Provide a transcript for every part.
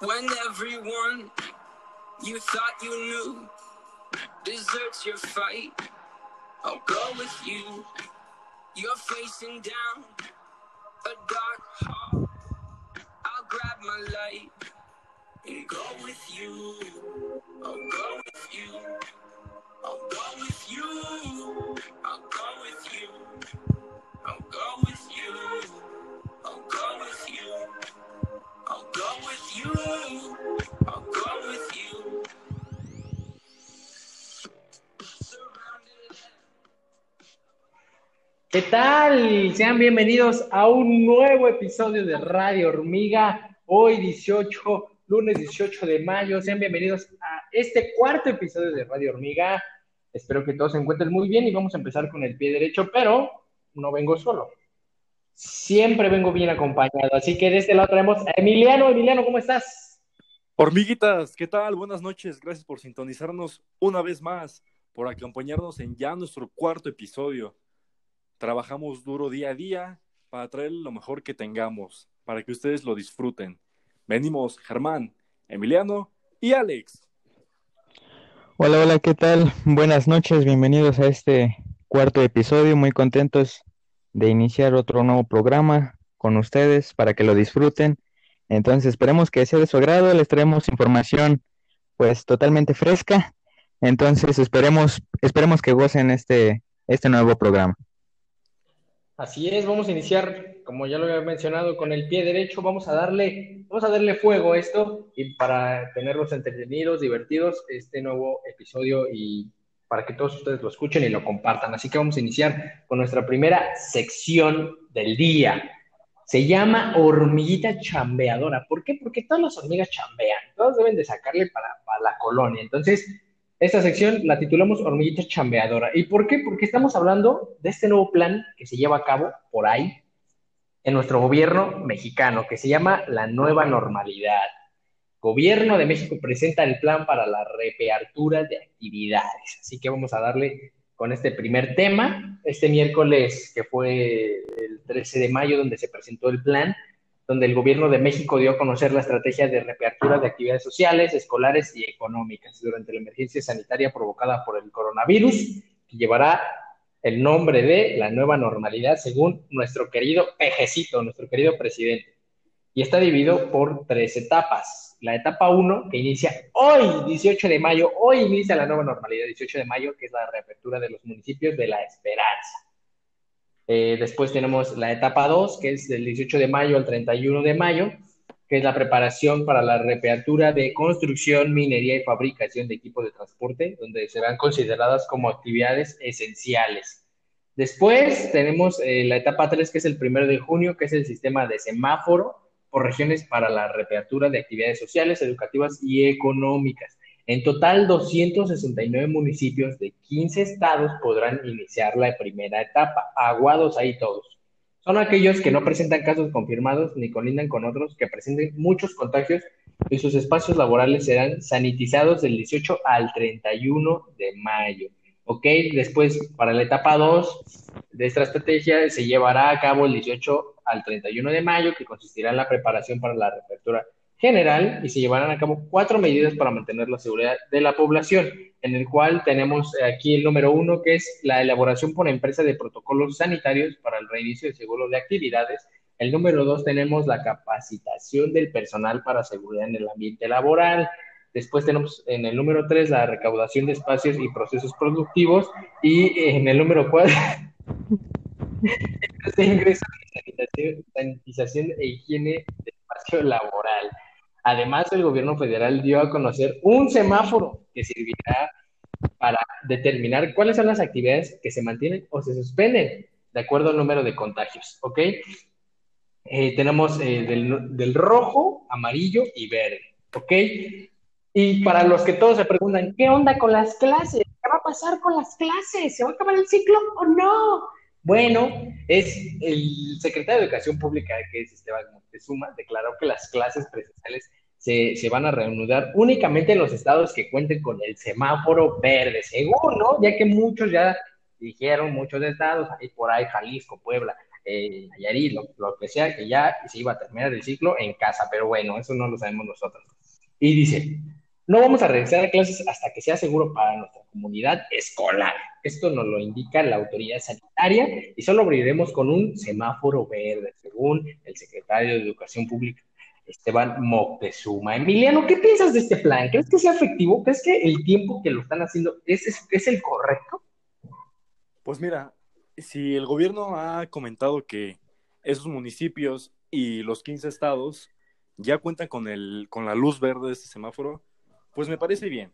When everyone you thought you knew deserts your fight, I'll go with you. You're facing down a dark hall. I'll grab my light and go with you. I'll go with you. I'll go with you. I'll go with you. I'll go with you. ¿Qué tal? Sean bienvenidos a un nuevo episodio de Radio Hormiga. Hoy 18, lunes 18 de mayo. Sean bienvenidos a este cuarto episodio de Radio Hormiga. Espero que todos se encuentren muy bien y vamos a empezar con el pie derecho, pero no vengo solo. Siempre vengo bien acompañado. Así que de este lado traemos a Emiliano. Emiliano, ¿cómo estás? Hormiguitas, ¿qué tal? Buenas noches. Gracias por sintonizarnos una vez más, por acompañarnos en ya nuestro cuarto episodio. Trabajamos duro día a día para traer lo mejor que tengamos, para que ustedes lo disfruten. Venimos Germán, Emiliano y Alex. Hola, hola, ¿qué tal? Buenas noches, bienvenidos a este cuarto episodio. Muy contentos de iniciar otro nuevo programa con ustedes para que lo disfruten. Entonces, esperemos que sea de su agrado. Les traemos información pues totalmente fresca. Entonces, esperemos, esperemos que gocen este, este nuevo programa. Así es, vamos a iniciar, como ya lo había mencionado, con el pie derecho. Vamos a darle, vamos a darle fuego a esto y para tenerlos entretenidos, divertidos, este nuevo episodio y para que todos ustedes lo escuchen y lo compartan. Así que vamos a iniciar con nuestra primera sección del día. Se llama hormiguita chambeadora. ¿Por qué? Porque todas las hormigas chambean. Todas deben de sacarle para, para la colonia. Entonces, esta sección la titulamos Hormiguita Chambeadora. ¿Y por qué? Porque estamos hablando de este nuevo plan que se lleva a cabo por ahí en nuestro gobierno mexicano, que se llama la nueva normalidad. Gobierno de México presenta el plan para la reapertura de actividades. Así que vamos a darle con este primer tema. Este miércoles, que fue el 13 de mayo, donde se presentó el plan, donde el gobierno de México dio a conocer la estrategia de reapertura de actividades sociales, escolares y económicas durante la emergencia sanitaria provocada por el coronavirus, que llevará el nombre de la nueva normalidad según nuestro querido pejecito, nuestro querido presidente. Y está dividido por tres etapas. La etapa 1, que inicia hoy, 18 de mayo, hoy inicia la nueva normalidad, 18 de mayo, que es la reapertura de los municipios de La Esperanza. Eh, después tenemos la etapa 2, que es del 18 de mayo al 31 de mayo, que es la preparación para la reapertura de construcción, minería y fabricación de equipos de transporte, donde serán consideradas como actividades esenciales. Después tenemos eh, la etapa 3, que es el 1 de junio, que es el sistema de semáforo por regiones para la reapertura de actividades sociales, educativas y económicas. En total, 269 municipios de 15 estados podrán iniciar la primera etapa. Aguados ahí todos. Son aquellos que no presentan casos confirmados ni colindan con otros que presenten muchos contagios y sus espacios laborales serán sanitizados del 18 al 31 de mayo. ¿Ok? Después, para la etapa 2 de esta estrategia, se llevará a cabo el 18 al 31 de mayo, que consistirá en la preparación para la reapertura general y se llevarán a cabo cuatro medidas para mantener la seguridad de la población, en el cual tenemos aquí el número uno, que es la elaboración por empresa de protocolos sanitarios para el reinicio de seguro de actividades. El número dos tenemos la capacitación del personal para seguridad en el ambiente laboral. Después tenemos en el número tres la recaudación de espacios y procesos productivos. Y en el número cuatro, de ingreso sanitización, sanitización e higiene de espacio laboral. Además, el gobierno federal dio a conocer un semáforo que servirá para determinar cuáles son las actividades que se mantienen o se suspenden de acuerdo al número de contagios, ¿ok? Eh, tenemos eh, del, del, rojo, amarillo y verde, ¿ok? Y para los que todos se preguntan, ¿qué onda con las clases? ¿Qué va a pasar con las clases? ¿Se va a acabar el ciclo o no? Bueno, es el secretario de Educación Pública, que es Esteban Montezuma, declaró que las clases presenciales se, se, van a reanudar únicamente en los estados que cuenten con el semáforo verde, según, ¿no? Ya que muchos ya dijeron, muchos estados, ahí por ahí, Jalisco, Puebla, eh, Nayarit, lo, lo que sea, que ya se iba a terminar el ciclo en casa, pero bueno, eso no lo sabemos nosotros. Y dice, no vamos a regresar a clases hasta que sea seguro para nuestra comunidad escolar. Esto nos lo indica la autoridad sanitaria y solo abriremos con un semáforo verde, según el secretario de Educación Pública, Esteban Moctezuma. Emiliano, ¿qué piensas de este plan? ¿Crees que sea efectivo? ¿Crees que el tiempo que lo están haciendo es, es, el correcto? Pues mira, si el gobierno ha comentado que esos municipios y los 15 estados ya cuentan con, el, con la luz verde de este semáforo, pues me parece bien.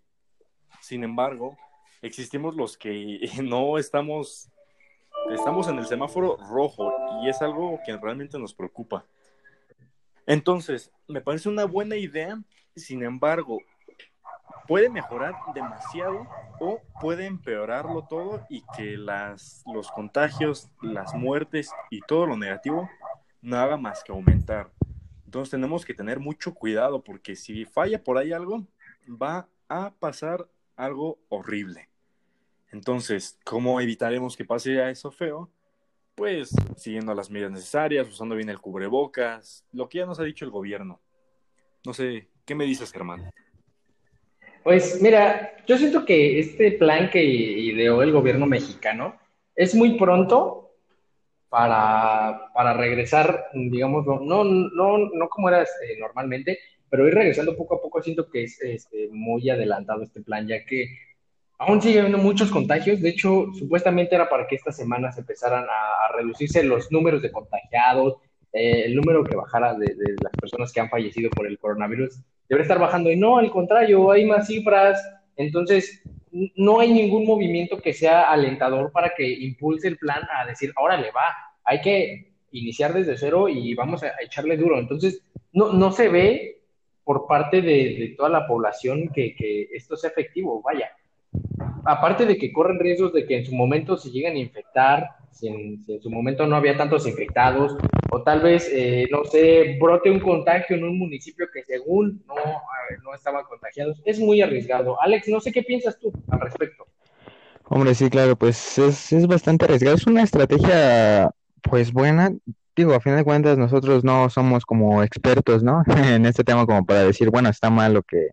Sin embargo, existimos los que no estamos, estamos en el semáforo rojo y es algo que realmente nos preocupa. Entonces, me parece una buena idea, sin embargo, puede mejorar demasiado o puede empeorarlo todo y que las, los contagios, las muertes y todo lo negativo no haga más que aumentar. Entonces tenemos que tener mucho cuidado porque si falla por ahí algo, va a pasar algo horrible. Entonces, ¿cómo evitaremos que pase eso feo? Pues siguiendo las medidas necesarias, usando bien el cubrebocas, lo que ya nos ha dicho el gobierno. No sé, ¿qué me dices, Germán? Pues mira, yo siento que este plan que ideó el gobierno mexicano es muy pronto para, para regresar, digamos, no, no, no, no como era este, normalmente, pero ir regresando poco a poco siento que es este, muy adelantado este plan, ya que aún sigue habiendo muchos contagios. De hecho, supuestamente era para que estas semanas empezaran a, reducirse los números de contagiados, eh, el número que bajara de, las personas que han fallecido por el coronavirus debería estar bajando. Y no, al contrario, hay más cifras. Entonces, no hay ningún movimiento que sea alentador para que impulse el plan a decir, ahora le va, hay que iniciar desde cero y vamos a echarle duro. Entonces, no, no se ve por parte de, toda la población que, esto sea efectivo, vaya. Aparte de que corren riesgos de que en su momento se lleguen a infectar, si en, si en su momento no había tantos infectados, o tal vez, eh, no sé, brote un contagio en un municipio que según no, no estaban contagiados, es muy arriesgado. Alex, no sé qué piensas tú al respecto. Hombre, sí, claro, pues es, es bastante arriesgado. Es una estrategia, pues buena, digo, a fin de cuentas nosotros no somos como expertos, ¿no? en este tema como para decir, bueno, está mal lo que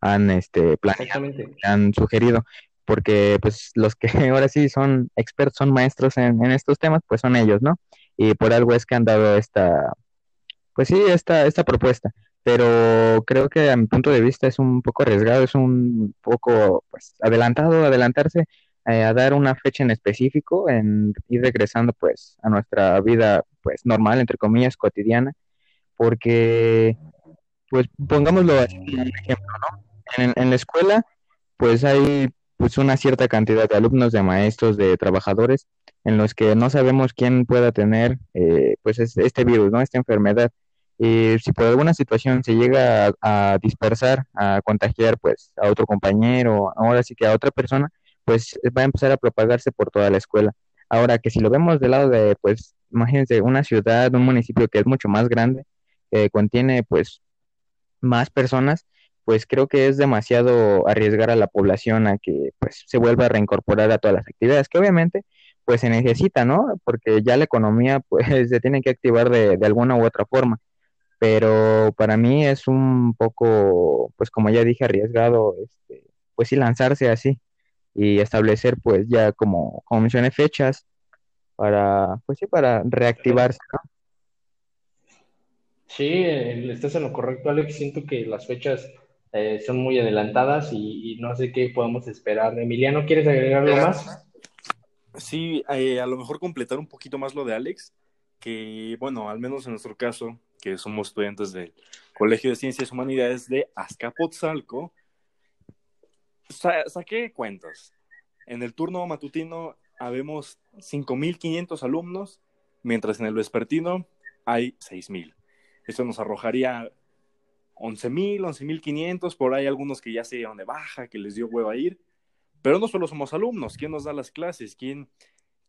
han este planeado, han sugerido, porque pues los que ahora sí son expertos, son maestros en, en, estos temas, pues son ellos, ¿no? Y por algo es que han dado esta, pues sí, esta, esta propuesta. Pero creo que a mi punto de vista es un poco arriesgado, es un poco pues adelantado, adelantarse eh, a dar una fecha en específico, en ir regresando pues a nuestra vida pues normal, entre comillas, cotidiana, porque pues pongámoslo así un ejemplo, ¿no? En, en la escuela pues hay pues una cierta cantidad de alumnos, de maestros, de trabajadores, en los que no sabemos quién pueda tener eh, pues este virus, ¿no? Esta enfermedad. Y si por alguna situación se llega a, a, dispersar, a contagiar pues a otro compañero, ahora sí que a otra persona, pues va a empezar a propagarse por toda la escuela. Ahora que si lo vemos del lado de, pues, imagínense, una ciudad, un municipio que es mucho más grande, que contiene pues más personas, pues creo que es demasiado arriesgar a la población a que pues se vuelva a reincorporar a todas las actividades, que obviamente pues se necesita, ¿no? Porque ya la economía pues se tiene que activar de, alguna u otra forma. Pero para mí es un poco, pues como ya dije, arriesgado, este, pues sí lanzarse así y establecer pues ya como, como mencioné fechas para, pues sí, para reactivarse, ¿no? Sí, estás en lo correcto, Alex. Siento que las fechas eh, son muy adelantadas y, y, no sé qué podemos esperar. Emiliano, ¿quieres agregar algo más? Sí, eh, a lo mejor completar un poquito más lo de Alex, que bueno, al menos en nuestro caso, que somos estudiantes del Colegio de Ciencias y Humanidades de Azcapotzalco, sa saqué cuentas. En el turno matutino habemos 5.500 alumnos, mientras en el vespertino hay 6.000. Eso nos arrojaría 11.000, 11.500, por ahí algunos que ya se dieron de baja, que les dio hueva a ir. Pero no solo somos alumnos, ¿quién nos da las clases? ¿Quién,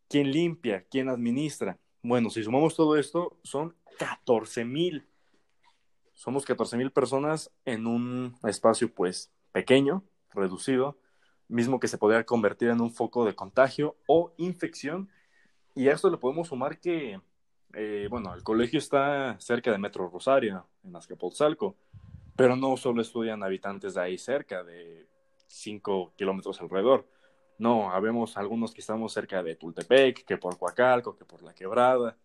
quién limpia? ¿Quién administra? Bueno, si sumamos todo esto, son 14.000. Somos 14.000 personas en un espacio pues pequeño, reducido, mismo que se podría convertir en un foco de contagio o infección. Y a esto le podemos sumar que eh, bueno, el colegio está cerca de Metro Rosario, en Azcapotzalco, pero no solo estudian habitantes de ahí cerca, de 5 kilómetros alrededor. No, habemos algunos que estamos cerca de Tultepec, que por Coacalco, que por La Quebrada.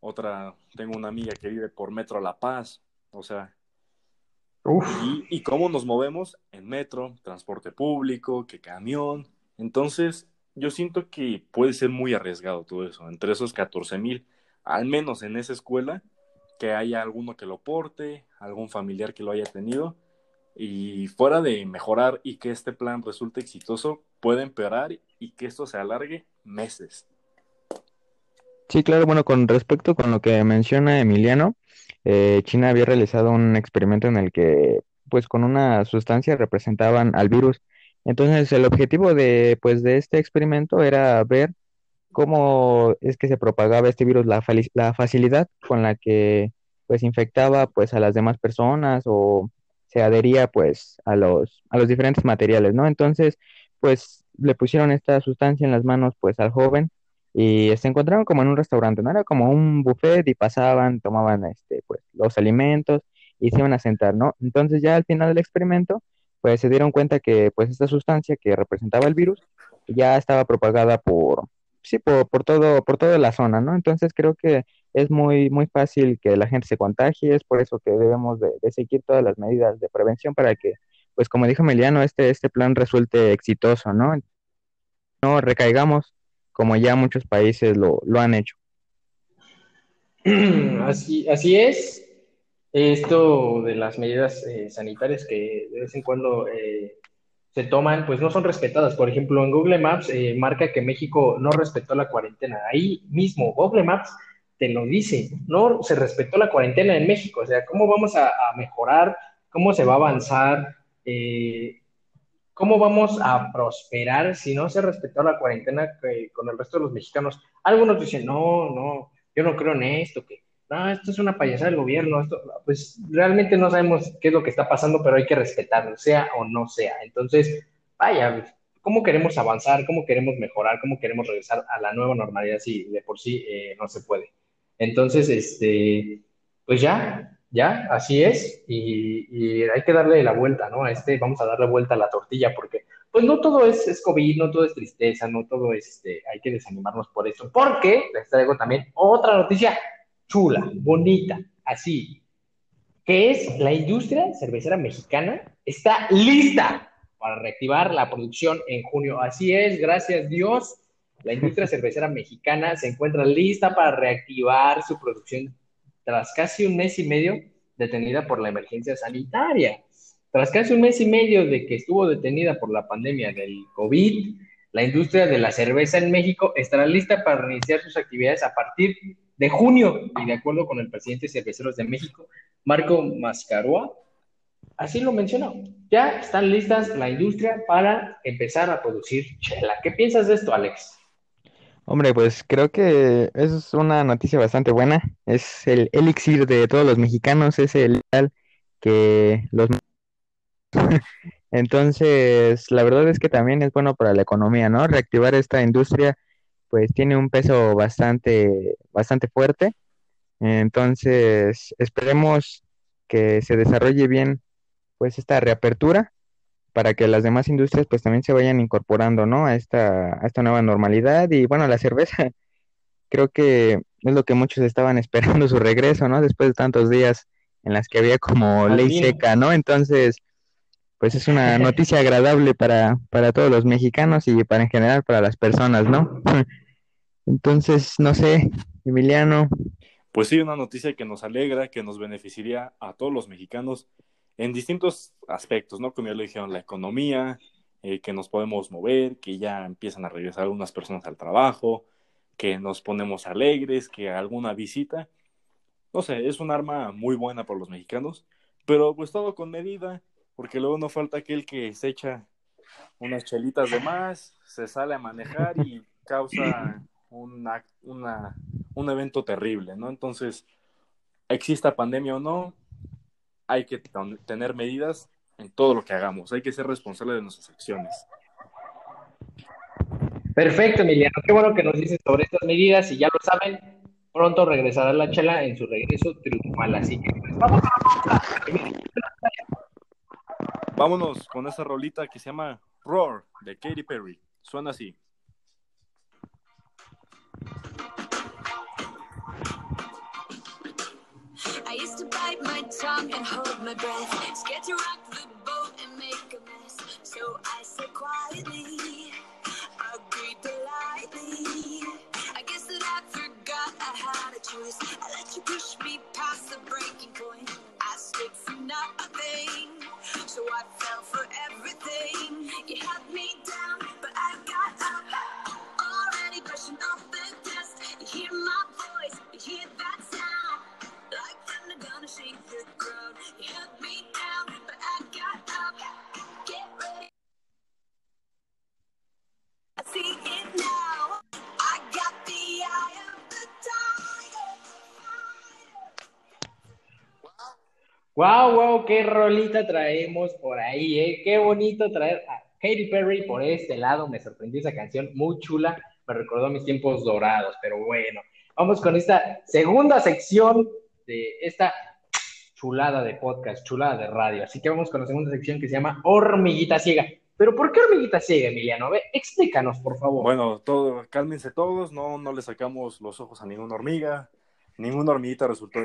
Otra, tengo una amiga que vive por Metro La Paz. O sea, y, cómo nos movemos en metro, transporte público, que camión. Entonces, yo siento que puede ser muy arriesgado todo eso. Entre esos 14 mil, al menos en esa escuela, que haya alguno que lo porte, algún familiar que lo haya tenido. Y fuera de mejorar y que este plan resulte exitoso, puede empeorar y que esto se alargue meses. Sí, claro, bueno, con respecto con lo que menciona Emiliano, eh, China había realizado un experimento en el que, pues, con una sustancia representaban al virus. Entonces, el objetivo de, pues, de este experimento era ver cómo es que se propagaba este virus, la, la facilidad con la que, pues, infectaba, pues, a las demás personas o se adhería, pues, a los, a los diferentes materiales, ¿no? Entonces, pues, le pusieron esta sustancia en las manos, pues, al joven y se encontraron como en un restaurante, ¿no? Era como un buffet y pasaban, tomaban este, pues, los alimentos y se iban a sentar, ¿no? Entonces ya al final del experimento, pues se dieron cuenta que pues esta sustancia que representaba el virus ya estaba propagada por, sí, por, por todo, por toda la zona, ¿no? Entonces creo que es muy, muy fácil que la gente se contagie, es por eso que debemos de, de seguir todas las medidas de prevención para que, pues como dijo Emiliano, este, este plan resulte exitoso, ¿no? No recaigamos como ya muchos países lo, lo han hecho. Así, así es. Esto de las medidas eh, sanitarias que de vez en cuando eh, se toman, pues no son respetadas. Por ejemplo, en Google Maps eh, marca que México no respetó la cuarentena. Ahí mismo, Google Maps te lo dice, no se respetó la cuarentena en México. O sea, ¿cómo vamos a, a mejorar? ¿Cómo se va a avanzar? ¿Cómo vamos a prosperar si no se respetó la cuarentena con el resto de los mexicanos? Algunos dicen, no, no, yo no creo en esto, que no, esto es una payasada del gobierno, esto, pues realmente no sabemos qué es lo que está pasando, pero hay que respetarlo, sea o no sea. Entonces, vaya, ¿cómo queremos avanzar? ¿Cómo queremos mejorar? ¿Cómo queremos regresar a la nueva normalidad si de por sí eh, no se puede? Entonces, este, pues ya, ya, así es, y, hay que darle la vuelta, ¿no? A este, vamos a darle vuelta a la tortilla, porque pues no todo es, es COVID, no todo es tristeza, no todo es, este, hay que desanimarnos por eso, porque les traigo también otra noticia chula, bonita, así, que es la industria cervecera mexicana está lista para reactivar la producción en junio. Así es, gracias Dios, la industria cervecera mexicana se encuentra lista para reactivar su producción tras casi un mes y medio detenida por la emergencia sanitaria. Tras casi un mes y medio de que estuvo detenida por la pandemia del COVID, la industria de la cerveza en México estará lista para reiniciar sus actividades a partir de junio y de acuerdo con el presidente de Cerveceros de México, Marco Mascaroa, así lo mencionó. Ya están listas la industria para empezar a producir chela. ¿Qué piensas de esto, Alex? Hombre, pues creo que es una noticia bastante buena. Es el elixir de todos los mexicanos, es el que los... Entonces, la verdad es que también es bueno para la economía, ¿no? Reactivar esta industria, pues tiene un peso bastante, bastante fuerte. Entonces, esperemos que se desarrolle bien, pues, esta reapertura para que las demás industrias pues también se vayan incorporando, ¿no? A esta, a esta nueva normalidad y bueno, la cerveza creo que es lo que muchos estaban esperando su regreso, ¿no? Después de tantos días en las que había como ley seca, ¿no? Entonces, pues es una noticia agradable para, para todos los mexicanos y para en general para las personas, ¿no? Entonces, no sé, Emiliano. Pues sí, una noticia que nos alegra, que nos beneficiaría a todos los mexicanos en distintos aspectos, ¿no? Como ya lo dijeron, la economía, eh, que nos podemos mover, que ya empiezan a regresar algunas personas al trabajo, que nos ponemos alegres, que alguna visita. No sé, es un arma muy buena para los mexicanos, pero pues todo con medida, porque luego no falta aquel que se echa unas chelitas de más, se sale a manejar y causa una, una, un evento terrible, ¿no? Entonces, exista pandemia o no, hay que tener medidas en todo lo que hagamos, hay que ser responsable de nuestras acciones. Perfecto, Emiliano. Qué bueno que nos dices sobre estas medidas y ya lo saben, pronto regresará la chela en su regreso triunfal. Así que pues, vamos a Vámonos con esa rolita que se llama Roar de Katy Perry. Suena así. I used to bite my tongue and hold my breath, scared to rock the boat and make a mess. So I said quietly, I'll agreed politely. I guess that I forgot I had a choice. I let you push me past the breaking point. I stood for nothing, so I fell for everything. You held me down, but I got up. Already brushing off the dust. You hear my voice, you hear that Wow, wow, qué rolita traemos por ahí, ¿eh? Qué bonito traer a Katy Perry por este lado. Me sorprendió esa canción, muy chula. Me recordó mis tiempos dorados, pero bueno. Vamos con esta segunda sección de esta chulada de podcast, chulada de radio. Así que vamos con la segunda sección que se llama Hormiguita Ciega. Pero ¿por qué hormiguita ciega, Emiliano? Ve, explícanos, por favor. Bueno, todo, cálmense todos, no, no le sacamos los ojos a ninguna hormiga, ninguna hormiguita resultó.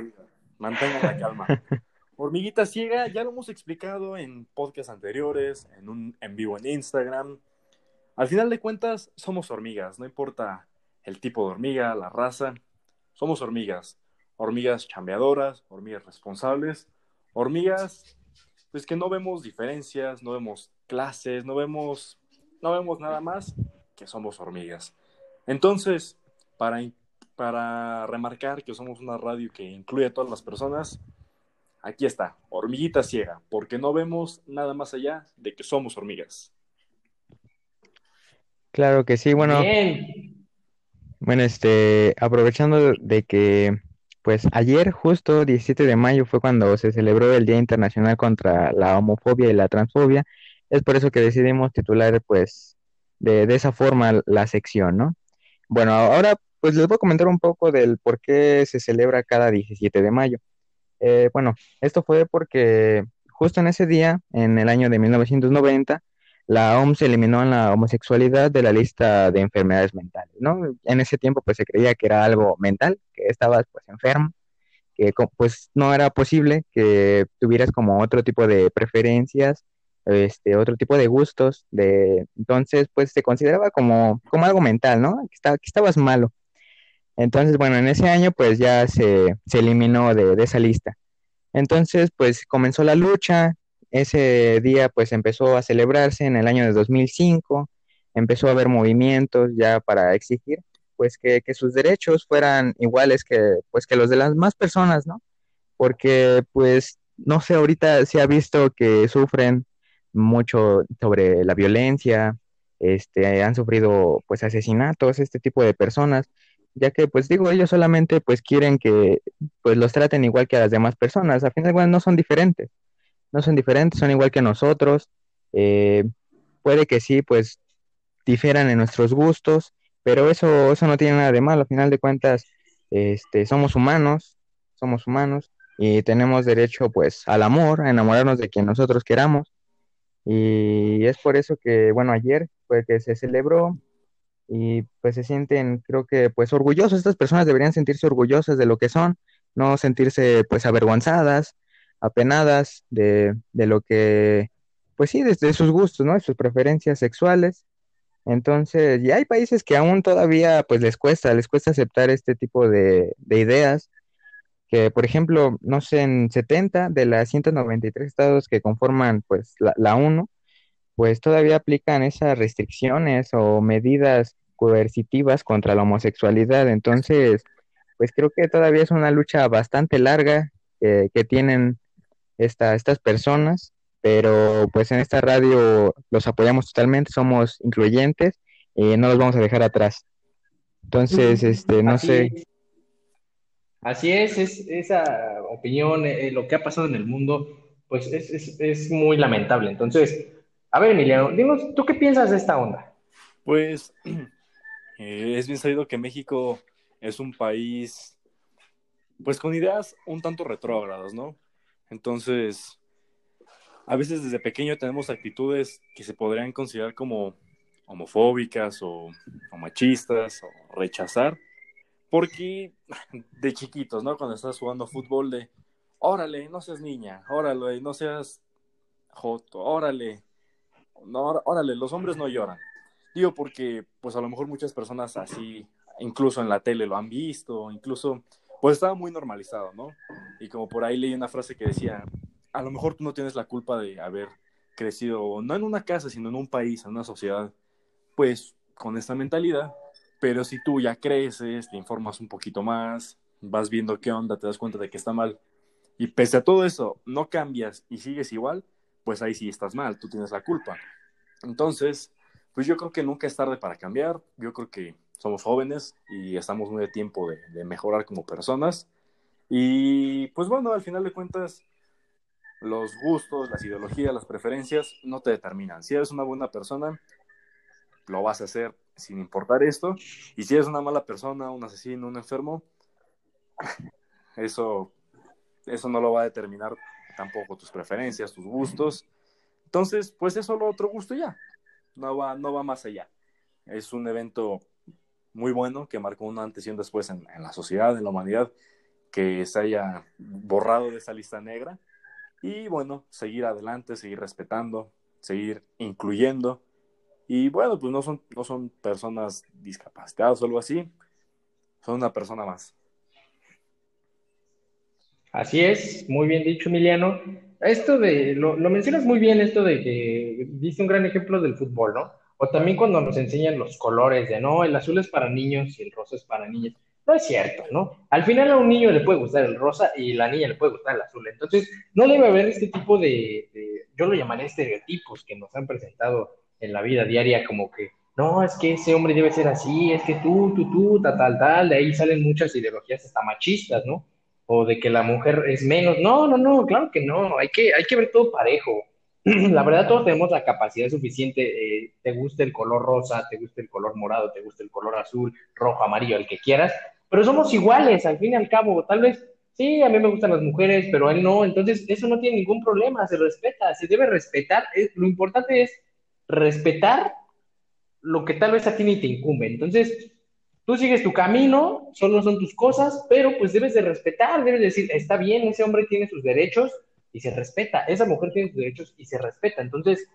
Mantengan la calma. Hormiguita ciega, ya lo hemos explicado en podcasts anteriores, en un en vivo en Instagram. Al final de cuentas, somos hormigas, no importa el tipo de hormiga, la raza, somos hormigas. Hormigas chambeadoras, hormigas responsables, hormigas pues que no vemos diferencias, no vemos clases, no vemos, no vemos nada más que somos hormigas. Entonces, para, para remarcar que somos una radio que incluye a todas las personas, aquí está, hormiguita ciega, porque no vemos nada más allá de que somos hormigas. Claro que sí, bueno, Bien. bueno, este, aprovechando de que, pues ayer, justo 17 de mayo, fue cuando se celebró el Día Internacional contra la Homofobia y la Transfobia. Es por eso que decidimos titular, pues, de, de esa forma la sección, ¿no? Bueno, ahora, pues les voy a comentar un poco del por qué se celebra cada 17 de mayo. Eh, bueno, esto fue porque justo en ese día, en el año de 1990, la OMS eliminó la homosexualidad de la lista de enfermedades mentales, ¿no? En ese tiempo pues se creía que era algo mental, que estabas pues enfermo, que pues no era posible que tuvieras como otro tipo de preferencias, este, otro tipo de gustos, de, entonces pues se consideraba como, como algo mental, ¿no? Que, que estabas malo. Entonces, bueno, en ese año pues ya se, se eliminó de, de esa lista. Entonces, pues comenzó la lucha, ese día pues empezó a celebrarse en el año de 2005, empezó a haber movimientos ya para exigir pues que, que sus derechos fueran iguales que pues que los de las más personas, ¿no? Porque pues no sé, ahorita se ha visto que sufren mucho sobre la violencia, este, han sufrido pues asesinatos, este tipo de personas, ya que pues digo, ellos solamente pues quieren que pues los traten igual que a las demás personas, a fin de cuentas no son diferentes no son diferentes, son igual que nosotros. eh, puede que sí, pues difieran en nuestros gustos, pero eso, eso no tiene nada de malo. Al final de cuentas, este, somos humanos, somos humanos y tenemos derecho pues al amor, a enamorarnos de quien nosotros queramos. Y es por eso que, bueno, ayer fue que se celebró y pues se sienten, creo que pues orgullosos. Estas personas deberían sentirse orgullosas de lo que son, no sentirse pues avergonzadas apenadas de, de lo que, pues sí, desde sus gustos, ¿no? De sus preferencias sexuales. Entonces, y hay países que aún todavía, pues les cuesta, les cuesta aceptar este tipo de, de ideas, que por ejemplo, no sé, en 70 de las 193 estados que conforman, pues, la, la ONU, pues todavía aplican esas restricciones o medidas coercitivas contra la homosexualidad. Entonces, pues creo que todavía es una lucha bastante larga que tienen esta, estas personas, pero pues en esta radio los apoyamos totalmente, somos incluyentes y no los vamos a dejar atrás. Entonces, este, no Así sé, es. Así es, es esa opinión, eh, lo que ha pasado en el mundo, pues es, es, es muy lamentable. Entonces, a ver, Emiliano, dinos, ¿tú qué piensas de esta onda? Pues eh, es bien sabido que México es un país pues con ideas un tanto retrógradas, ¿no? Entonces, a veces desde pequeño tenemos actitudes que se podrían considerar como homofóbicas o, machistas o rechazar, porque de chiquitos, ¿no? Cuando estás jugando fútbol de, órale, no seas niña, órale, no seas joto, órale, no, órale, los hombres no lloran. Digo porque, pues a lo mejor muchas personas así, incluso en la tele lo han visto, incluso, pues estaba muy normalizado, ¿no? Y como por ahí leí una frase que decía, a lo mejor tú no tienes la culpa de haber crecido, no en una casa, sino en un país, en una sociedad, pues con esta mentalidad, pero si tú ya creces, te informas un poquito más, vas viendo qué onda, te das cuenta de que está mal, y pese a todo eso, no cambias y sigues igual, pues ahí sí estás mal, tú tienes la culpa. Entonces, pues yo creo que nunca es tarde para cambiar, yo creo que somos jóvenes y estamos muy de tiempo de, mejorar como personas. Y pues bueno, al final de cuentas, los gustos, las ideologías, las preferencias no te determinan. Si eres una buena persona, lo vas a hacer sin importar esto. Y si eres una mala persona, un asesino, un enfermo, eso, eso no lo va a determinar tampoco tus preferencias, tus gustos. Entonces, pues es solo otro gusto ya. No va, no va más allá. Es un evento muy bueno que marcó un antes y un después en, la sociedad, en la humanidad, que se haya borrado de esa lista negra y bueno, seguir adelante, seguir respetando, seguir incluyendo. Y bueno, pues no son, no son personas discapacitadas o algo así, son una persona más. Así es, muy bien dicho, Emiliano. Esto de, lo, lo mencionas muy bien, esto de que diste un gran ejemplo del fútbol, ¿no? O también cuando nos enseñan los colores de, no, el azul es para niños y el rosa es para niñas. No es cierto, ¿no? Al final a un niño le puede gustar el rosa y a la niña le puede gustar el azul. Entonces, no debe haber este tipo de, yo lo llamaré estereotipos que nos han presentado en la vida diaria, como que, no, es que ese hombre debe ser así, es que tú, tú, tú, tal, tal, tal, de ahí salen muchas ideologías hasta machistas, ¿no? O de que la mujer es menos. No, no, no, claro que no, hay que, hay que ver todo parejo. La verdad, todos tenemos la capacidad suficiente, eh, te gusta el color rosa, te gusta el color morado, te gusta el color azul, rojo, amarillo, el que quieras, pero somos iguales, al fin y al cabo, tal vez, sí, a mí me gustan las mujeres, pero a él no, entonces eso no tiene ningún problema, se respeta, se debe respetar, es, lo importante es respetar lo que tal vez a ti ni te incumbe, entonces tú sigues tu camino, solo son tus cosas, pero pues debes de respetar, debes decir, está bien, ese hombre tiene sus derechos y se respeta, esa mujer tiene sus derechos y se respeta, entonces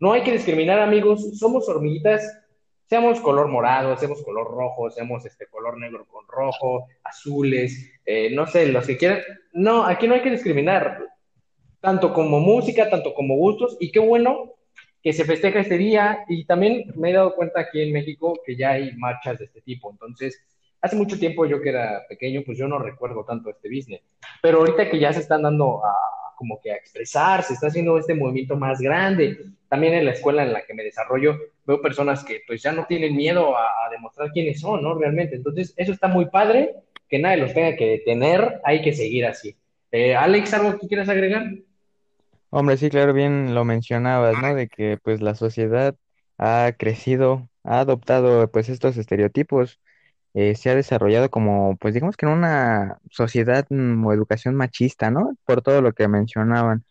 no hay que discriminar amigos, somos hormiguitas. Seamos color morado, seamos color rojo, seamos este color negro con rojo, azules, eh, no sé, los que quieran. No, aquí no hay que discriminar, tanto como música, tanto como gustos, y qué bueno que se festeja este día, y también me he dado cuenta aquí en México que ya hay marchas de este tipo, entonces, hace mucho tiempo yo que era pequeño, pues yo no recuerdo tanto este business, pero ahorita que ya se están dando a, como que a expresar, se está haciendo este movimiento más grande. También en la escuela en la que me desarrollo veo personas que pues ya no tienen miedo a, a demostrar quiénes son, ¿no? Realmente. Entonces, eso está muy padre, que nadie los tenga que detener, hay que seguir así. Eh, Alex, ¿algo que quieras agregar? Hombre, sí, claro, bien lo mencionabas, ¿no? De que pues la sociedad ha crecido, ha adoptado pues estos estereotipos eh, se ha desarrollado como, pues digamos que en una sociedad mm, o educación machista, ¿no? Por todo lo que mencionaban,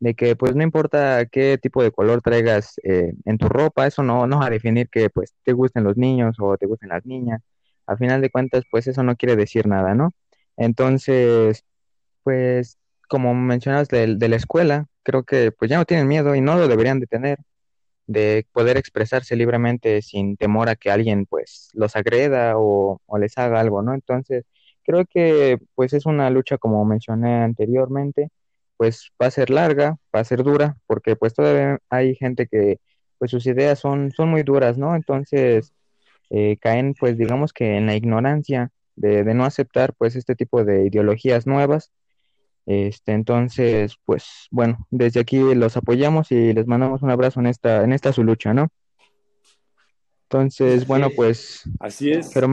de que pues no importa qué tipo de color traigas eh, en tu ropa, eso no, no va a definir que pues te gusten los niños o te gusten las niñas. Al final de cuentas, pues eso no quiere decir nada, ¿no? Entonces, pues como mencionabas de, de la escuela, creo que pues ya no tienen miedo y no lo deberían de tener de poder expresarse libremente sin temor a que alguien pues los agreda o, o, les haga algo, ¿no? Entonces, creo que pues es una lucha como mencioné anteriormente, pues va a ser larga, va a ser dura, porque pues todavía hay gente que pues sus ideas son, son muy duras, ¿no? Entonces, eh, caen pues digamos que en la ignorancia de, de no aceptar pues este tipo de ideologías nuevas este, entonces, pues bueno, desde aquí los apoyamos y les mandamos un abrazo en esta, en esta su lucha, ¿no? Entonces, bueno, pues. Así es. Pero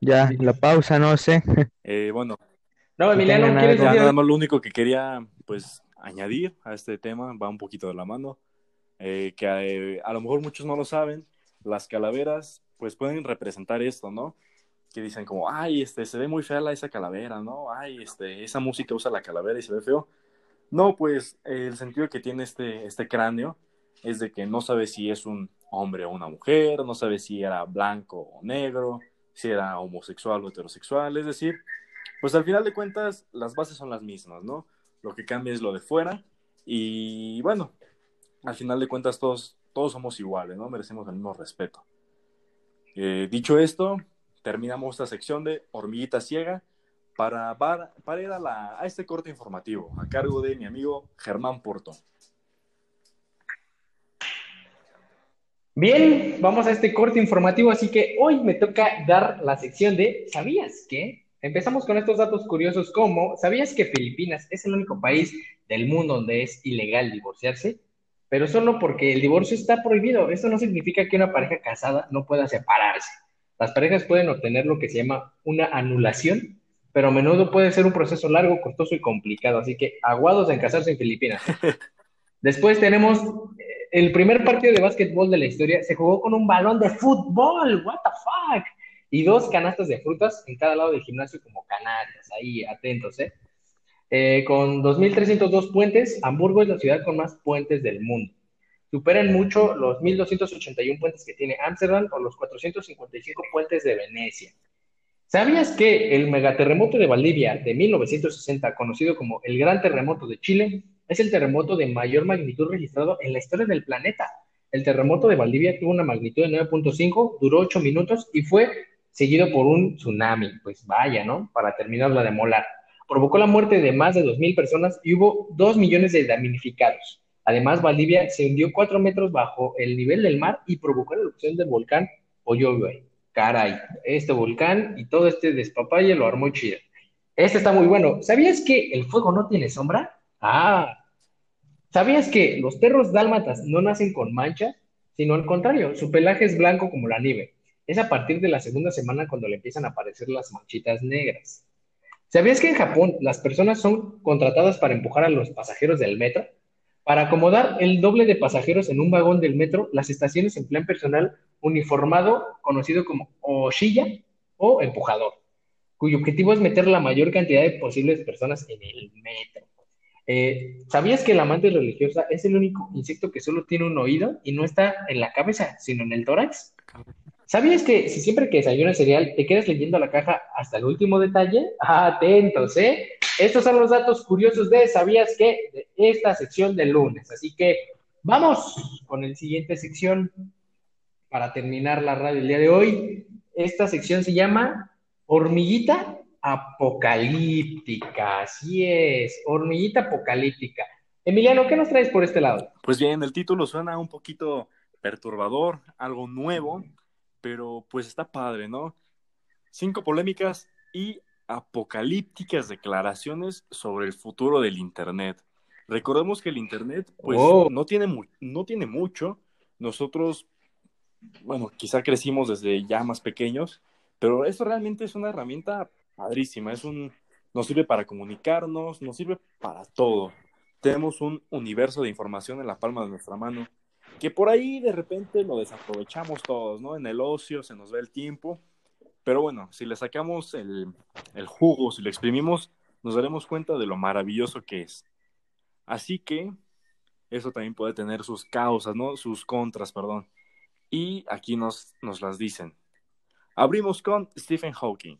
ya la pausa, no sé. Eh, bueno. No, Emiliano, ¿quieres ya nada más lo único que quería, pues, añadir a este tema, va un poquito de la mano, eh, que eh, a lo mejor muchos no lo saben, las calaveras, pues, pueden representar esto, ¿no? Que dicen como, ay, este, se ve muy fea esa calavera, ¿no? Ay, este, esa música usa la calavera y se ve feo. No, pues el sentido que tiene este, este cráneo es de que no sabe si es un hombre o una mujer, no sabe si era blanco o negro, si era homosexual o heterosexual, es decir, pues al final de cuentas las bases son las mismas, ¿no? Lo que cambia es lo de fuera y bueno, al final de cuentas todos, todos somos iguales, ¿no? Merecemos el mismo respeto. Eh, dicho esto, terminamos esta sección de Hormiguita Ciega para, ir a, a este corte informativo a cargo de mi amigo Germán Porto. Bien, vamos a este corte informativo, así que hoy me toca dar la sección de ¿Sabías qué? Empezamos con estos datos curiosos como ¿Sabías que Filipinas es el único país del mundo donde es ilegal divorciarse? Pero solo porque el divorcio está prohibido. Esto no significa que una pareja casada no pueda separarse. Las parejas pueden obtener lo que se llama una anulación, pero a menudo puede ser un proceso largo, costoso y complicado. Así que aguados en casarse en Filipinas. Después tenemos el primer partido de básquetbol de la historia se jugó con un balón de fútbol, what the fuck, y dos canastas de frutas en cada lado del gimnasio como canastas, ahí atentos, ¿eh? eh con 2.302 puentes, Hamburgo es la ciudad con más puentes del mundo. Superan mucho los 1.281 puentes que tiene Amsterdam o los 455 puentes de Venecia. ¿Sabías que el megaterremoto de Valdivia de 1960, conocido como el Gran Terremoto de Chile, es el terremoto de mayor magnitud registrado en la historia del planeta. El terremoto de Valdivia tuvo una magnitud de 9.5, duró 8 minutos y fue seguido por un tsunami. Pues vaya, ¿no? Para terminarla de molar. Provocó la muerte de más de 2.000 personas y hubo 2 millones de damnificados. Además, Valdivia se hundió 4 metros bajo el nivel del mar y provocó la erupción del volcán Oyoyuay. Caray, este volcán y todo este despapalle lo armó chido. Este está muy bueno. ¿Sabías que el fuego no tiene sombra? Ah, ¿sabías que los perros dálmatas no nacen con mancha? Sino al contrario, su pelaje es blanco como la nieve. Es a partir de la segunda semana cuando le empiezan a aparecer las manchitas negras. ¿Sabías que en Japón las personas son contratadas para empujar a los pasajeros del metro? Para acomodar el doble de pasajeros en un vagón del metro, las estaciones emplean personal uniformado conocido como oshilla o empujador, cuyo objetivo es meter la mayor cantidad de posibles personas en el metro. Eh, ¿Sabías que la amante religiosa es el único insecto que solo tiene un oído y no está en la cabeza, sino en el tórax? ¿Sabías que si siempre que desayunas cereal te quedas leyendo la caja hasta el último detalle? Atentos, ¿eh? Estos son los datos curiosos de ¿Sabías que? de esta sección del lunes. Así que vamos con el siguiente sección para terminar la radio el día de hoy. Esta sección se llama Hormiguita apocalíptica, así es, hormiguita apocalíptica. Emiliano, ¿qué nos traes por este lado? Pues bien, el título suena un poquito perturbador, algo nuevo, pero pues está padre, ¿no? Cinco polémicas y apocalípticas declaraciones sobre el futuro del Internet. Recordemos que el Internet, pues, oh. no, tiene no tiene mucho. Nosotros, bueno, quizá crecimos desde ya más pequeños, pero esto realmente es una herramienta padrísima. Es un, nos sirve para comunicarnos, nos sirve para todo. Tenemos un universo de información en la palma de nuestra mano, que por ahí de repente lo desaprovechamos todos, ¿no? En el ocio se nos ve el tiempo, pero bueno, si le sacamos el, el jugo, si lo exprimimos, nos daremos cuenta de lo maravilloso que es. Así que eso también puede tener sus causas, ¿no? Sus contras, perdón. Y aquí nos, nos las dicen. Abrimos con Stephen Hawking.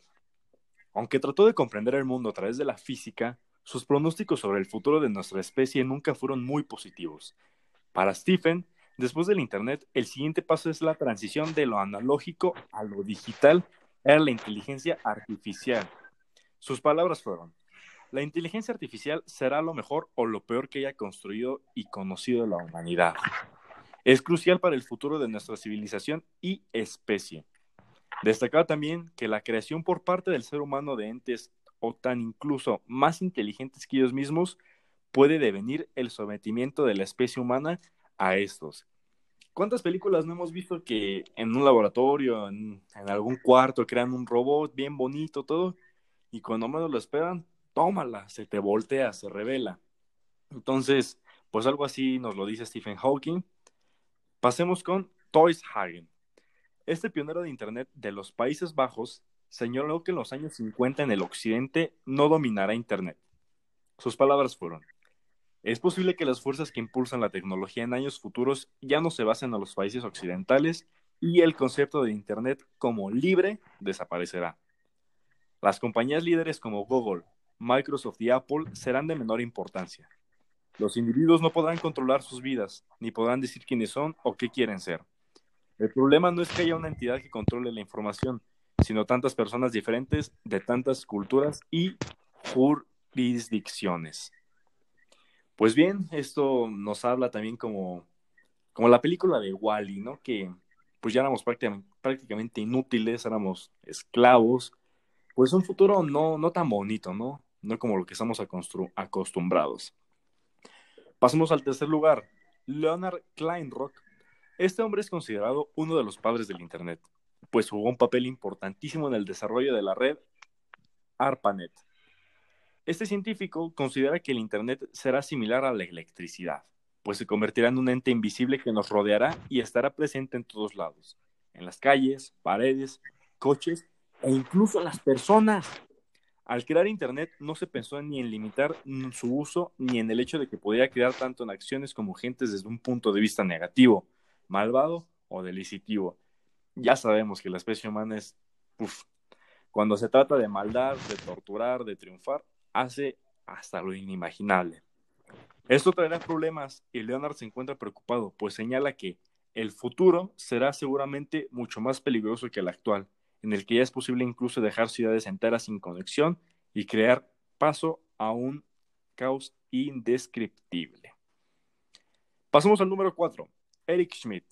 Aunque trató de comprender el mundo a través de la física, sus pronósticos sobre el futuro de nuestra especie nunca fueron muy positivos. Para Stephen, después del Internet, el siguiente paso es la transición de lo analógico a lo digital, era la inteligencia artificial. Sus palabras fueron, la inteligencia artificial será lo mejor o lo peor que haya construido y conocido la humanidad. Es crucial para el futuro de nuestra civilización y especie. Destacar también que la creación por parte del ser humano de entes o tan incluso más inteligentes que ellos mismos puede devenir el sometimiento de la especie humana a estos. ¿Cuántas películas no hemos visto que en un laboratorio, en, algún cuarto, crean un robot bien bonito, todo, y cuando menos lo esperan, tómala, se te voltea, se revela? Entonces, pues algo así nos lo dice Stephen Hawking. Pasemos con Toys Hagen. Este pionero de Internet de los Países Bajos señaló que en los años 50 en el occidente no dominará Internet. Sus palabras fueron, es posible que las fuerzas que impulsan la tecnología en años futuros ya no se basen en los países occidentales y el concepto de Internet como libre desaparecerá. Las compañías líderes como Google, Microsoft y Apple serán de menor importancia. Los individuos no podrán controlar sus vidas, ni podrán decir quiénes son o qué quieren ser. El problema no es que haya una entidad que controle la información, sino tantas personas diferentes de tantas culturas y jurisdicciones. Pues bien, esto nos habla también como, como la película de Wally, ¿no? Que pues ya éramos prácticamente, inútiles, éramos esclavos. Pues un futuro no, no tan bonito, ¿no? No como lo que estamos acostumbrados. Pasemos al tercer lugar, Leonard Kleinrock. Este hombre es considerado uno de los padres del Internet, pues jugó un papel importantísimo en el desarrollo de la red ARPANET. Este científico considera que el Internet será similar a la electricidad, pues se convertirá en un ente invisible que nos rodeará y estará presente en todos lados, en las calles, paredes, coches e incluso las personas. Al crear Internet no se pensó ni en limitar su uso ni en el hecho de que podía crear tanto en acciones como gentes desde un punto de vista negativo, malvado o delicitivo. Ya sabemos que la especie humana es, cuando se trata de maldad, de torturar, de triunfar, hace hasta lo inimaginable. Esto traerá problemas y Leonard se encuentra preocupado, pues señala que el futuro será seguramente mucho más peligroso que el actual en el que ya es posible incluso dejar ciudades enteras sin conexión y crear paso a un caos indescriptible. Pasamos al número 4. Eric Schmidt,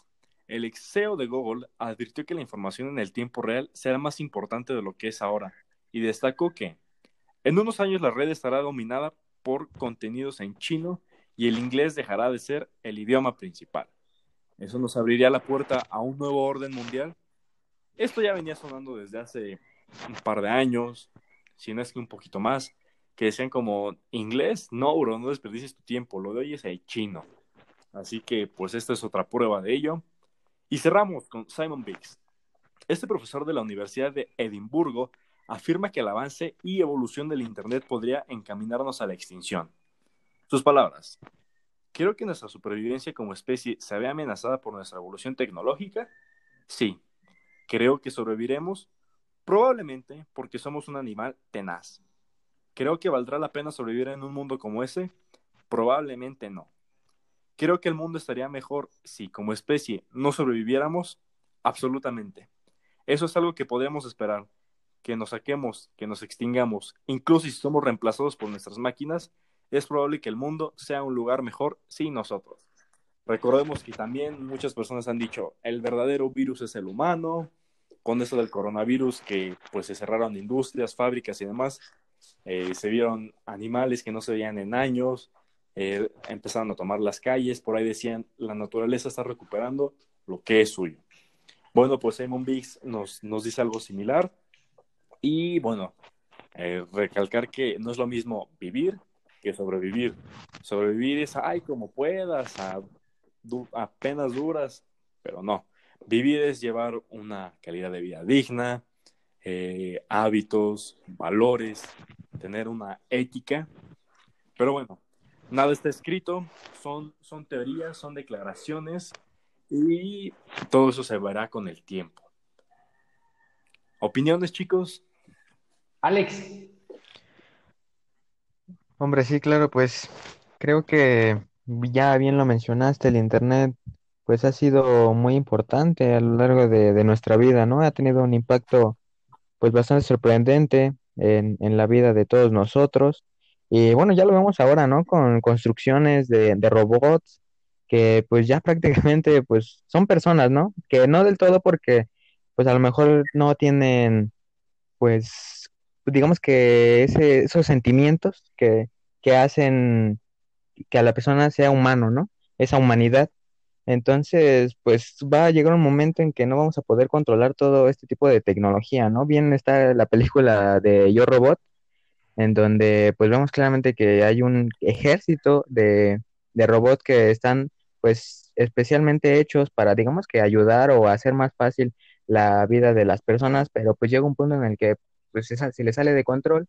el ex CEO de Google, advirtió que la información en el tiempo real será más importante de lo que es ahora y destacó que en unos años la red estará dominada por contenidos en chino y el inglés dejará de ser el idioma principal. Eso nos abriría la puerta a un nuevo orden mundial esto ya venía sonando desde hace un par de años, si no es que un poquito más, que decían como, inglés, no, bro, no desperdicies tu tiempo, lo de hoy es el chino. Así que, pues, esta es otra prueba de ello. Y cerramos con Simon Biggs. Este profesor de la Universidad de Edimburgo afirma que el avance y evolución del Internet podría encaminarnos a la extinción. Sus palabras. ¿Creo que nuestra supervivencia como especie se ve amenazada por nuestra evolución tecnológica? Sí, ¿Creo que sobreviviremos? Probablemente porque somos un animal tenaz. ¿Creo que valdrá la pena sobrevivir en un mundo como ese? Probablemente no. ¿Creo que el mundo estaría mejor si como especie no sobreviviéramos? Absolutamente. Eso es algo que podemos esperar. Que nos saquemos, que nos extingamos, incluso si somos reemplazados por nuestras máquinas, es probable que el mundo sea un lugar mejor sin nosotros. Recordemos que también muchas personas han dicho, el verdadero virus es el humano, con eso del coronavirus que pues se cerraron industrias, fábricas y demás, eh, se vieron animales que no se veían en años, eh, empezaron a tomar las calles, por ahí decían, la naturaleza está recuperando lo que es suyo. Bueno, pues Simon Biggs nos, nos dice algo similar y bueno, eh, recalcar que no es lo mismo vivir que sobrevivir. Sobrevivir es, ay, como puedas, apenas duras, pero no. Vivir es llevar una calidad de vida digna, eh, hábitos, valores, tener una ética. Pero bueno, nada está escrito, son, son teorías, son declaraciones y todo eso se verá con el tiempo. ¿Opiniones, chicos? Alex. Hombre, sí, claro, pues creo que ya bien lo mencionaste, el Internet pues ha sido muy importante a lo largo de, nuestra vida, ¿no? Ha tenido un impacto pues bastante sorprendente en, la vida de todos nosotros. Y bueno, ya lo vemos ahora, ¿no? Con construcciones de, de robots que pues ya prácticamente pues son personas, ¿no? Que no del todo porque pues a lo mejor no tienen pues digamos que ese, esos sentimientos que, que hacen que a la persona sea humano, ¿no? Esa humanidad. Entonces, pues va a llegar un momento en que no vamos a poder controlar todo este tipo de tecnología, ¿no? Bien está la película de Yo Robot, en donde pues vemos claramente que hay un ejército de, de robots que están pues especialmente hechos para, digamos que ayudar o hacer más fácil la vida de las personas, pero pues llega un punto en el que pues se, le sale de control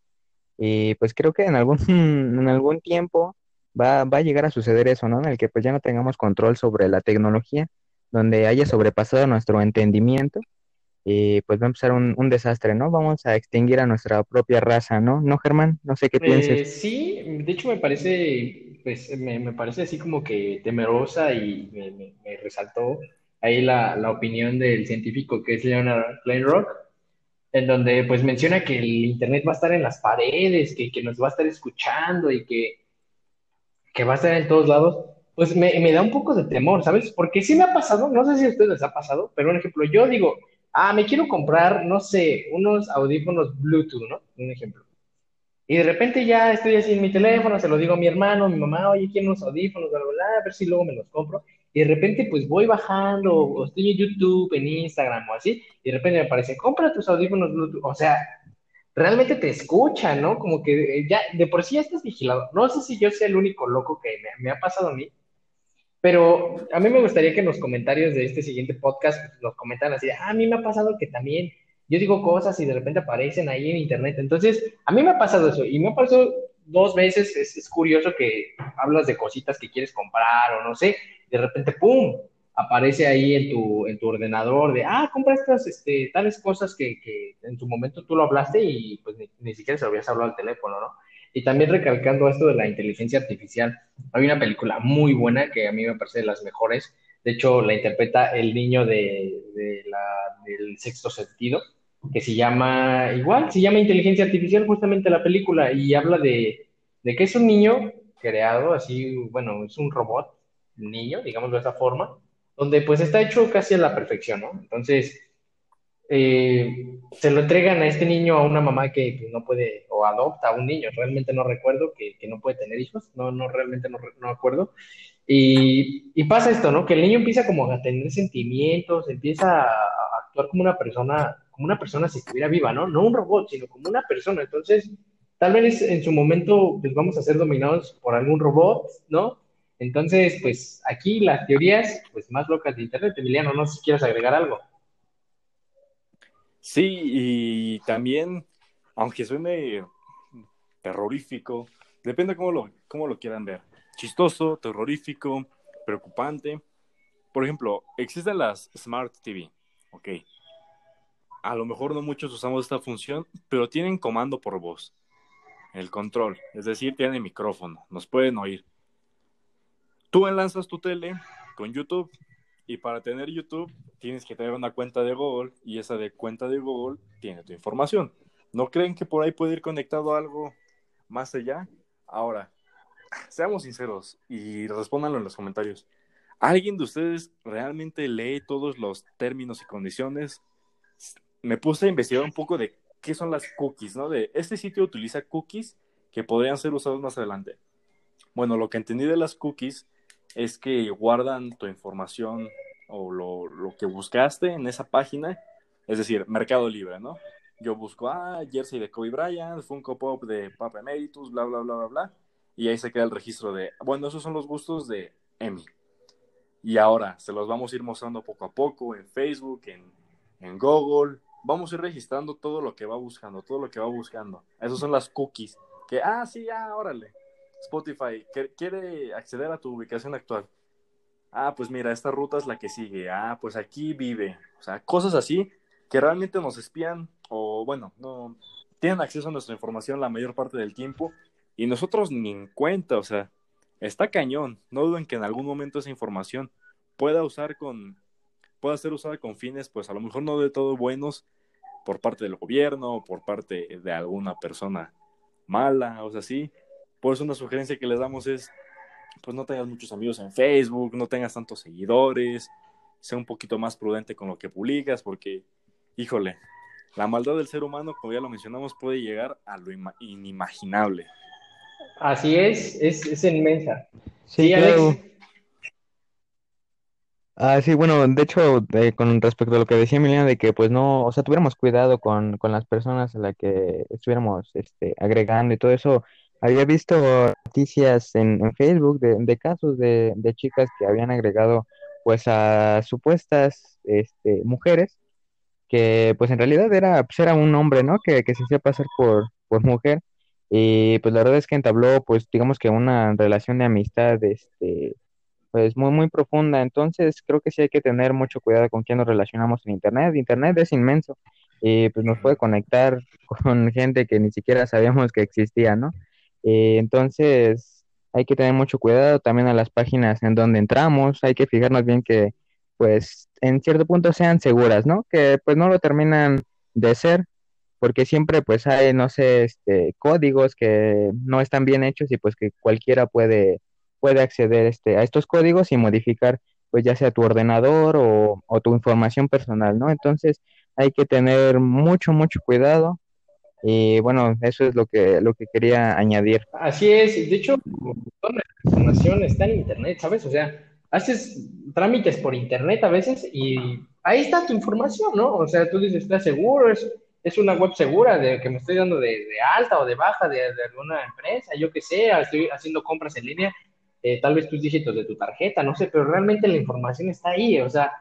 y pues creo que en algún, en algún tiempo va, va a llegar a suceder eso, ¿no? En el que pues ya no tengamos control sobre la tecnología, donde haya sobrepasado nuestro entendimiento y pues va a empezar un, un, desastre, ¿no? Vamos a extinguir a nuestra propia raza, ¿no? ¿No, Germán? No sé qué pienses. Eh, sí, de hecho me parece, pues me, me parece así como que temerosa y me, me, resaltó ahí la, la, opinión del científico que es Leonard Rock en donde pues menciona que el Internet va a estar en las paredes, que, que nos va a estar escuchando y que, que va a estar en todos lados, pues me, me da un poco de temor, ¿sabes? Porque sí me ha pasado, no sé si a ustedes les ha pasado, pero un ejemplo, yo digo, ah, me quiero comprar, no sé, unos audífonos Bluetooth, ¿no? Un ejemplo. Y de repente ya estoy así en mi teléfono, se lo digo a mi hermano, a mi mamá, oye, quiero unos audífonos, bla, bla, a ver si luego me los compro. Y de repente pues voy bajando, o estoy en YouTube, en Instagram o así, y de repente me aparece, compra tus audífonos Bluetooth. O sea, realmente te escucha, ¿no? Como que ya, de por sí ya estás vigilado. No sé si yo sea el único loco que me, me ha pasado a mí, pero a mí me gustaría que en los comentarios de este siguiente podcast nos comentan así, ah, a mí me ha pasado que también yo digo cosas y de repente aparecen ahí en internet. Entonces, a mí me ha pasado eso y me ha pasado dos veces. Es, curioso que hablas de cositas que quieres comprar o no sé, de repente, ¡pum! aparece ahí en tu, en tu ordenador de, ah, compra estas este, tales cosas que, que en su momento tú lo hablaste y pues ni, ni siquiera se lo habías hablado al teléfono, ¿no? Y también recalcando esto de la inteligencia artificial, hay una película muy buena que a mí me parece de las mejores. De hecho, la interpreta el niño de, la, del sexto sentido, que se llama, igual, se llama Inteligencia Artificial, justamente la película, y habla de, de que es un niño creado así, bueno, es un robot, niño, digamos de esa forma, donde pues está hecho casi a la perfección, ¿no? Entonces, eh, se lo entregan a este niño a una mamá que, no puede, o adopta a un niño, realmente no recuerdo, que, no puede tener hijos, no, no realmente no, no acuerdo. Y, y, pasa esto, ¿no? Que el niño empieza como a tener sentimientos, empieza a, actuar como una persona, como una persona si estuviera viva, ¿no? No un robot, sino como una persona. Entonces, tal vez en su momento, pues vamos a ser dominados por algún robot, ¿no? Entonces, pues aquí las teorías, pues más locas de Internet, Emiliano, no sé si quieres agregar algo. Sí, y también, aunque suene terrorífico, depende cómo lo, cómo lo quieran ver. Chistoso, terrorífico, preocupante. Por ejemplo, existen las Smart TV, ok. A lo mejor no muchos usamos esta función, pero tienen comando por voz. El control, es decir, tienen micrófono, nos pueden oír. Tú enlazas tu tele con YouTube y para tener YouTube tienes que tener una cuenta de Google y esa de cuenta de Google tiene tu información. ¿No creen que por ahí puede ir conectado algo más allá? Ahora, seamos sinceros y respóndanlo en los comentarios. ¿Alguien de ustedes realmente lee todos los términos y condiciones? Me puse a investigar un poco de qué son las cookies, ¿no? De este sitio utiliza cookies que podrían ser usados más adelante. Bueno, lo que entendí de las cookies es que guardan tu información o lo, lo, que buscaste en esa página, es decir, Mercado Libre, ¿no? Yo busco, ah, jersey de Kobe Bryant, Funko Pop de Papa Emeritus, bla, bla, bla, bla, bla, y ahí se queda el registro de, bueno, esos son los gustos de Emi. Y ahora se los vamos a ir mostrando poco a poco en Facebook, en, en Google, vamos a ir registrando todo lo que va buscando, todo lo que va buscando. Esas son las cookies, que, ah, sí, ya, órale. Spotify quiere acceder a tu ubicación actual ah, pues mira, esta ruta es la que sigue, ah, pues aquí vive, o sea, cosas así que realmente nos espían o bueno, no tienen acceso a nuestra información la mayor parte del tiempo y nosotros ni en cuenta, o sea, está cañón, no duden que en algún momento esa información pueda usar con pueda ser usada con fines pues a lo mejor no de todo buenos por parte del gobierno o por parte de alguna persona mala, o sea, sí. Por eso una sugerencia que les damos es pues no tengas muchos amigos en Facebook, no tengas tantos seguidores, sea un poquito más prudente con lo que publicas, porque, híjole, la maldad del ser humano, como ya lo mencionamos, puede llegar a lo inimaginable. Así es, es, es inmensa. Sí, Alex. Ah, sí, bueno, de hecho, con respecto a lo que decía Emiliano, de que pues no, o sea, tuviéramos cuidado con, con las personas a las que estuviéramos este, agregando y todo eso, había visto noticias en, Facebook de, casos de, chicas que habían agregado pues a supuestas este, mujeres que pues en realidad era, pues era un hombre, ¿no? Que, que se hacía pasar por, por mujer. Y pues la verdad es que entabló, pues digamos que una relación de amistad, este, pues muy, muy profunda. Entonces creo que sí hay que tener mucho cuidado con quién nos relacionamos en Internet. Internet es inmenso y pues nos puede conectar con gente que ni siquiera sabíamos que existía, ¿no? Eh, entonces hay que tener mucho cuidado también a las páginas en donde entramos, hay que fijarnos bien que pues en cierto punto sean seguras, ¿no? Que pues no lo terminan de ser, porque siempre pues hay, no sé, este, códigos que no están bien hechos y pues que cualquiera puede, puede acceder este, a estos códigos y modificar pues ya sea tu ordenador o, tu información personal, ¿no? Entonces hay que tener mucho, mucho cuidado y bueno, eso es lo que, lo que quería añadir. Así es, de hecho, toda la información está en Internet, ¿sabes? O sea, haces trámites por Internet a veces y ahí está tu información, ¿no? O sea, tú dices, ¿estás seguro? ¿Es, es una web segura de que me estoy dando de, de alta o de baja de, de, alguna empresa? Yo qué sé, estoy haciendo compras en línea, eh, tal vez tus dígitos de tu tarjeta, no sé, pero realmente la información está ahí, o sea,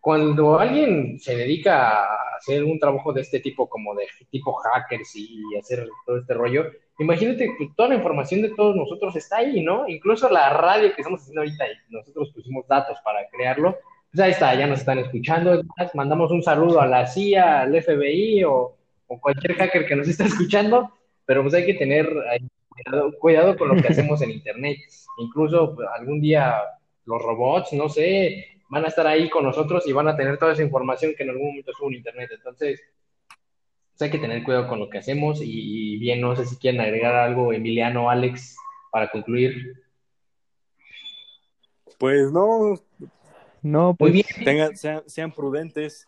cuando alguien se dedica a hacer un trabajo de este tipo, como de tipo hackers y hacer todo este rollo, imagínate que toda la información de todos nosotros está ahí, ¿no? Incluso la radio que estamos haciendo ahorita, y nosotros pusimos datos para crearlo, pues ahí está, ya nos están escuchando, mandamos un saludo a la CIA, al FBI o, o cualquier hacker que nos está escuchando, pero pues hay que tener cuidado, cuidado con lo que hacemos en Internet. Incluso pues, algún día los robots, no sé, van a estar ahí con nosotros y van a tener toda esa información que en algún momento sube en Internet. Entonces, pues hay que tener cuidado con lo que hacemos y, y, bien, no sé si quieren agregar algo, Emiliano, Alex, para concluir. Pues no. No, pues Muy bien. Tengan, sean, sean prudentes,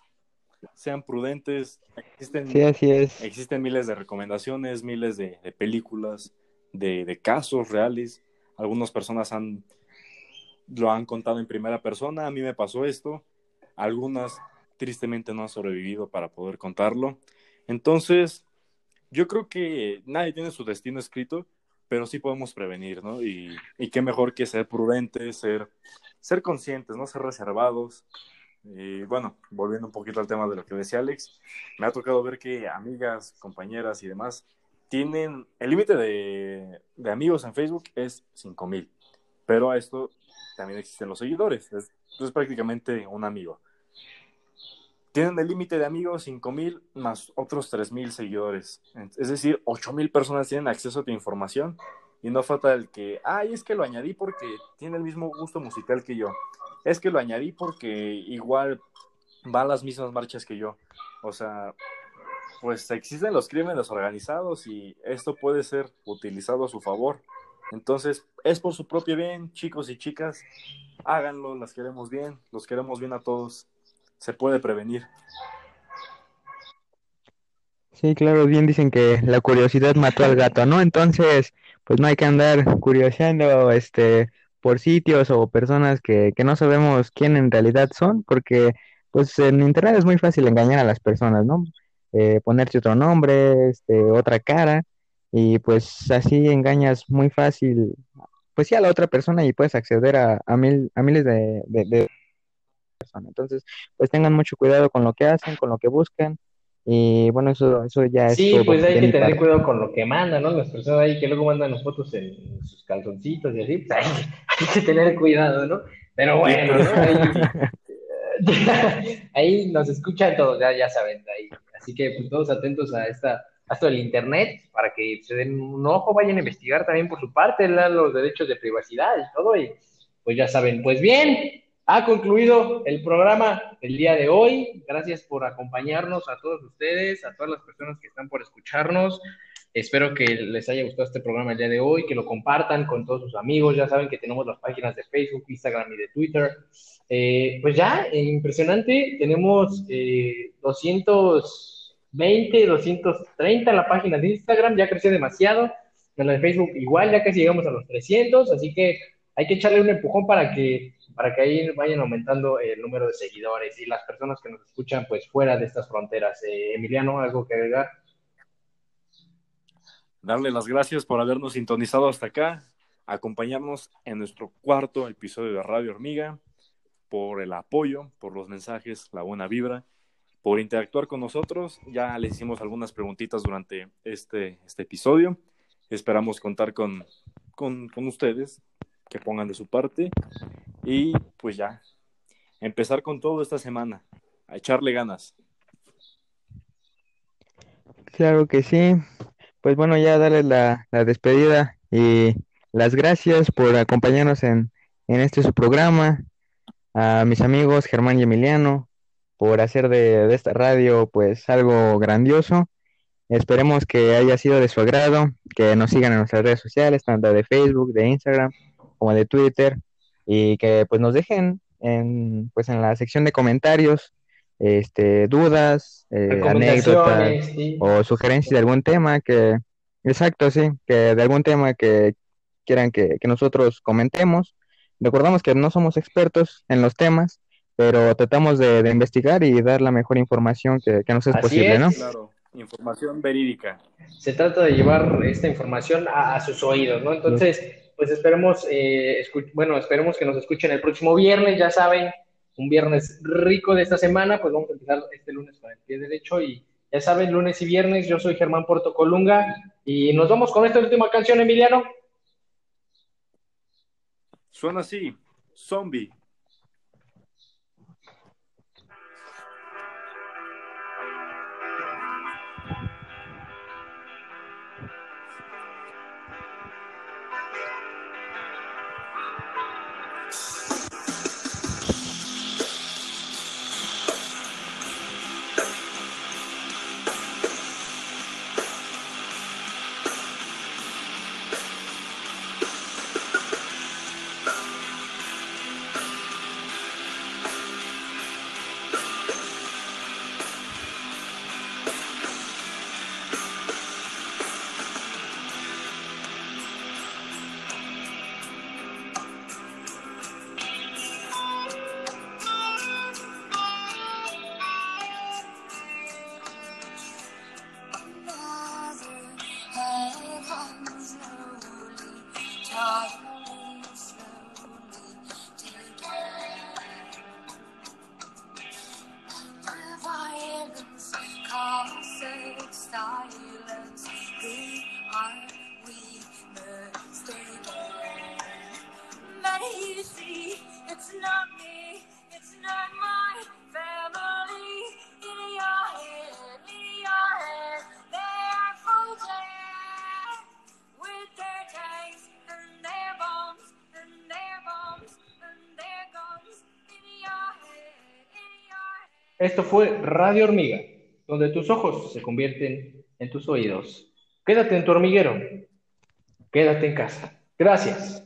sean prudentes. Existen, sí, así es. Existen miles de recomendaciones, miles de, de películas, de, casos reales. Algunas personas han lo han contado en primera persona, a mí me pasó esto, algunas tristemente no han sobrevivido para poder contarlo. Entonces, yo creo que nadie tiene su destino escrito, pero sí podemos prevenir, ¿no? Y, y qué mejor que ser prudentes, ser, ser conscientes, ¿no? Ser reservados. Y bueno, volviendo un poquito al tema de lo que decía Alex, me ha tocado ver que amigas, compañeras y demás tienen, el límite de, amigos en Facebook es 5000, pero a esto también existen los seguidores. Es, es prácticamente un amigo. Tienen el límite de amigos 5000 más otros 3000 seguidores. Es decir, 8000 personas tienen acceso a tu información y no falta el que, ay, es que lo añadí porque tiene el mismo gusto musical que yo. Es que lo añadí porque igual va a las mismas marchas que yo. O sea, pues existen los crímenes organizados y esto puede ser utilizado a su favor. Entonces, es por su propio bien, chicos y chicas, háganlo, las queremos bien, los queremos bien a todos, se puede prevenir. Sí, claro, bien dicen que la curiosidad mató al gato, ¿no? Entonces, pues no hay que andar curioseando este por sitios o personas que, que no sabemos quién en realidad son, porque pues en internet es muy fácil engañar a las personas, ¿no? Eh, ponerse otro nombre, este, otra cara, y pues así engañas muy fácil, pues sí, a la otra persona y puedes acceder a, a, mil, a miles de, de, de personas. Entonces, pues tengan mucho cuidado con lo que hacen, con lo que buscan. Y bueno, eso, eso ya es. Sí, todo pues hay que tener parte. cuidado con lo que mandan, ¿no? Las personas ahí que luego mandan las fotos en sus calzoncitos y así, pues hay, hay que tener cuidado, ¿no? Pero bueno, ¿no? Ahí, ahí nos escuchan todos, ya, ya saben, ahí. Así que pues todos atentos a esta a esto del internet para que se den un ojo, vayan a investigar también por su parte los derechos de privacidad y todo, y pues ya saben, pues bien, ha concluido el programa el día de hoy. Gracias por acompañarnos a todos ustedes, a todas las personas que están por escucharnos. Espero que les haya gustado este programa el día de hoy, que lo compartan con todos sus amigos. Ya saben que tenemos las páginas de Facebook, Instagram y de Twitter. Eh, pues ya, impresionante. Tenemos eh, 220, 230 en la página de Instagram. Ya creció demasiado. En la de Facebook igual, ya casi llegamos a los 300. Así que hay que echarle un empujón para que para que ahí vayan aumentando el número de seguidores y las personas que nos escuchan pues fuera de estas fronteras. Eh, Emiliano, ¿algo que agregar? Darle las gracias por habernos sintonizado hasta acá, acompañarnos en nuestro cuarto episodio de Radio Hormiga, por el apoyo, por los mensajes, la buena vibra, por interactuar con nosotros. Ya les hicimos algunas preguntitas durante este, este episodio. Esperamos contar con, con, ustedes, que pongan de su parte. Y pues ya, empezar con todo esta semana, a echarle ganas. Claro que sí. Pues bueno, ya darles la, la despedida y las gracias por acompañarnos en, en este su programa. A mis amigos Germán y Emiliano por hacer de, de esta radio pues algo grandioso. Esperemos que haya sido de su agrado, que nos sigan en nuestras redes sociales, tanto de Facebook, de Instagram como de Twitter, y que pues nos dejen en, pues en la sección de comentarios este, dudas, eh, anécdotas sí. o sugerencias de algún tema que, exacto, sí, que de algún tema que quieran que, que nosotros comentemos. Recordamos que no somos expertos en los temas, pero tratamos de, de investigar y dar la mejor información que, que nos es Así posible, es. ¿no? Claro, información verídica. se trata de llevar esta información a, a sus oídos, ¿no? Entonces, pues esperemos, eh, bueno, esperemos que nos escuchen el próximo viernes, ya saben, un viernes rico de esta semana, pues vamos a empezar este lunes con el pie derecho y ya saben, lunes y viernes, yo soy Germán Porto Colunga y nos vamos con esta última canción, Emiliano. Suena así, zombie. Esto fue Radio Hormiga, donde tus ojos se convierten en tus oídos. Quédate en tu hormiguero, quédate en casa. Gracias.